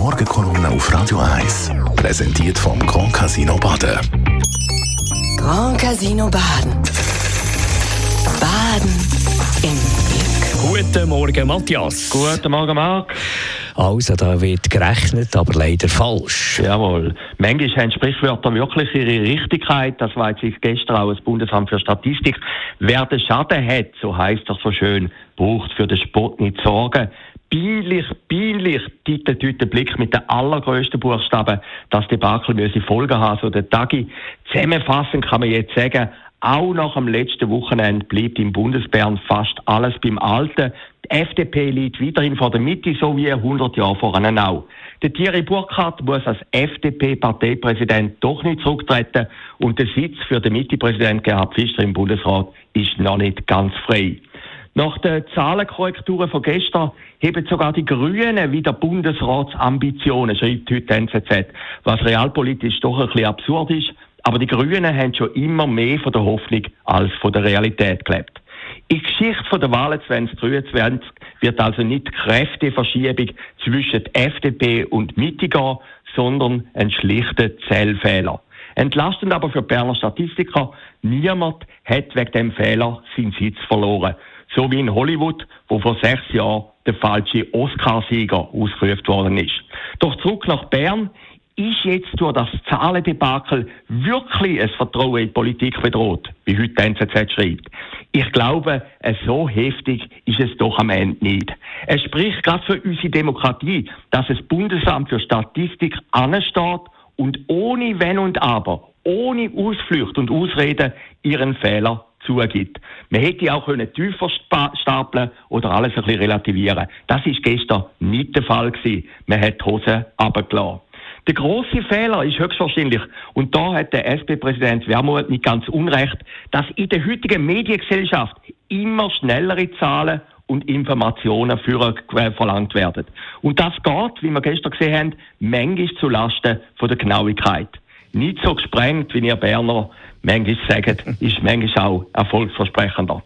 Morgenkolumne auf Radio 1. Präsentiert vom Grand Casino Baden. Grand Casino Baden. Baden im Glück. Guten Morgen, Matthias. Guten Morgen, Marc. Also, da wird gerechnet, aber leider falsch. Jawohl. Manchmal haben Sprichwörter wirklich ihre Richtigkeit. Das weiß ich gestern auch das Bundesamt für Statistik. Wer den Schaden hat, so heißt das so schön, braucht für den Sport nicht sorgen. Peinlich, peinlich, titelt heute Blick mit den allergrößten Buchstaben, dass die Debakel müsse Folgen haben, so der Tagi. Zusammenfassend kann man jetzt sagen, auch nach dem letzten Wochenende bleibt im Bundesbären fast alles beim Alten. Die FDP liegt weiterhin vor der Mitte, so wie 100 Jahre voran auch. Der Thierry Burkhardt muss als FDP-Parteipräsident doch nicht zurücktreten und der Sitz für den Mitte-Präsident Gerhard Fischer im Bundesrat ist noch nicht ganz frei. Nach den Zahlenkorrekturen von gestern heben sogar die Grünen wieder Bundesratsambitionen, schreibt heute NZZ, was realpolitisch doch ein bisschen absurd ist. Aber die Grünen haben schon immer mehr von der Hoffnung als von der Realität gelebt. In der Geschichte der Wahlen 2023 wird also nicht die Kräfteverschiebung zwischen FDP und Mitte gehen, sondern ein schlichter Zählfehler. Entlastend aber für Berner Statistiker, niemand hat wegen dem Fehler seinen Sitz verloren. So wie in Hollywood, wo vor sechs Jahren der falsche Oscarsieger ausgerufen worden ist. Doch zurück nach Bern ist jetzt durch das Zahlendebakel wirklich ein Vertrauen in die Politik bedroht, wie heute die NZZ schreibt. Ich glaube, so heftig ist es doch am Ende nicht. Es spricht gerade für unsere Demokratie, dass das Bundesamt für Statistik ansteht und ohne Wenn und Aber, ohne Ausflüchte und Ausreden ihren Fehler zugibt. Man hätte auch können tiefer stapeln oder alles ein bisschen relativieren. Das ist gestern nicht der Fall gewesen. Man hat die Hose runtergelassen. Der große Fehler ist höchstwahrscheinlich, und da hat der SP-Präsident Wermuth nicht ganz unrecht, dass in der heutigen Mediengesellschaft immer schnellere Zahlen und Informationen für äh, verlangt werden. Und das geht, wie wir gestern gesehen haben, manchmal zu Lasten von der Genauigkeit. Nicht so gesprengt, wie ihr Berner manchmal sagt, ist manchmal auch erfolgsversprechender.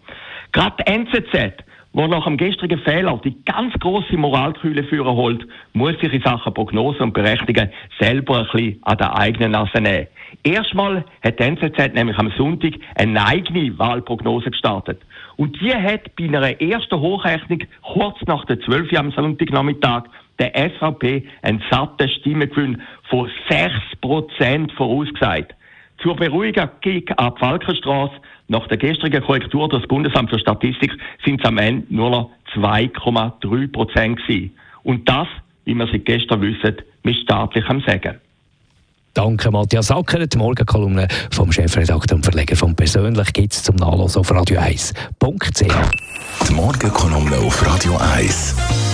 Gerade NZZ wo nach dem gestrigen Fehler die ganz große Moralkühle führen holt, muss sich in Sachen Prognose und Berechnungen selber ein bisschen an der eigenen Nase nehmen. Erstmal hat die NZZ nämlich am Sonntag eine eigene Wahlprognose gestartet. Und die hat bei einer ersten Hochrechnung kurz nach der 12 Uhr am Sonntagnachmittag der SVP einen satten Stimmengewinn von 6% vorausgesagt. Zur Beruhigung ging ab Falkenstraße nach der gestrigen Korrektur des Bundesamt für Statistik sind es am Ende nur noch 2,3 Prozent gewesen. Und das, wie wir seit gestern wissen, mit staatlichem Segen. Danke, Matthias Acker. Die Morgenkolumne vom Chefredakteur und Verleger von Persönlich gibt es zum Nachlassen auf radio1.ch. Die Morgenkolumne auf Radio 1.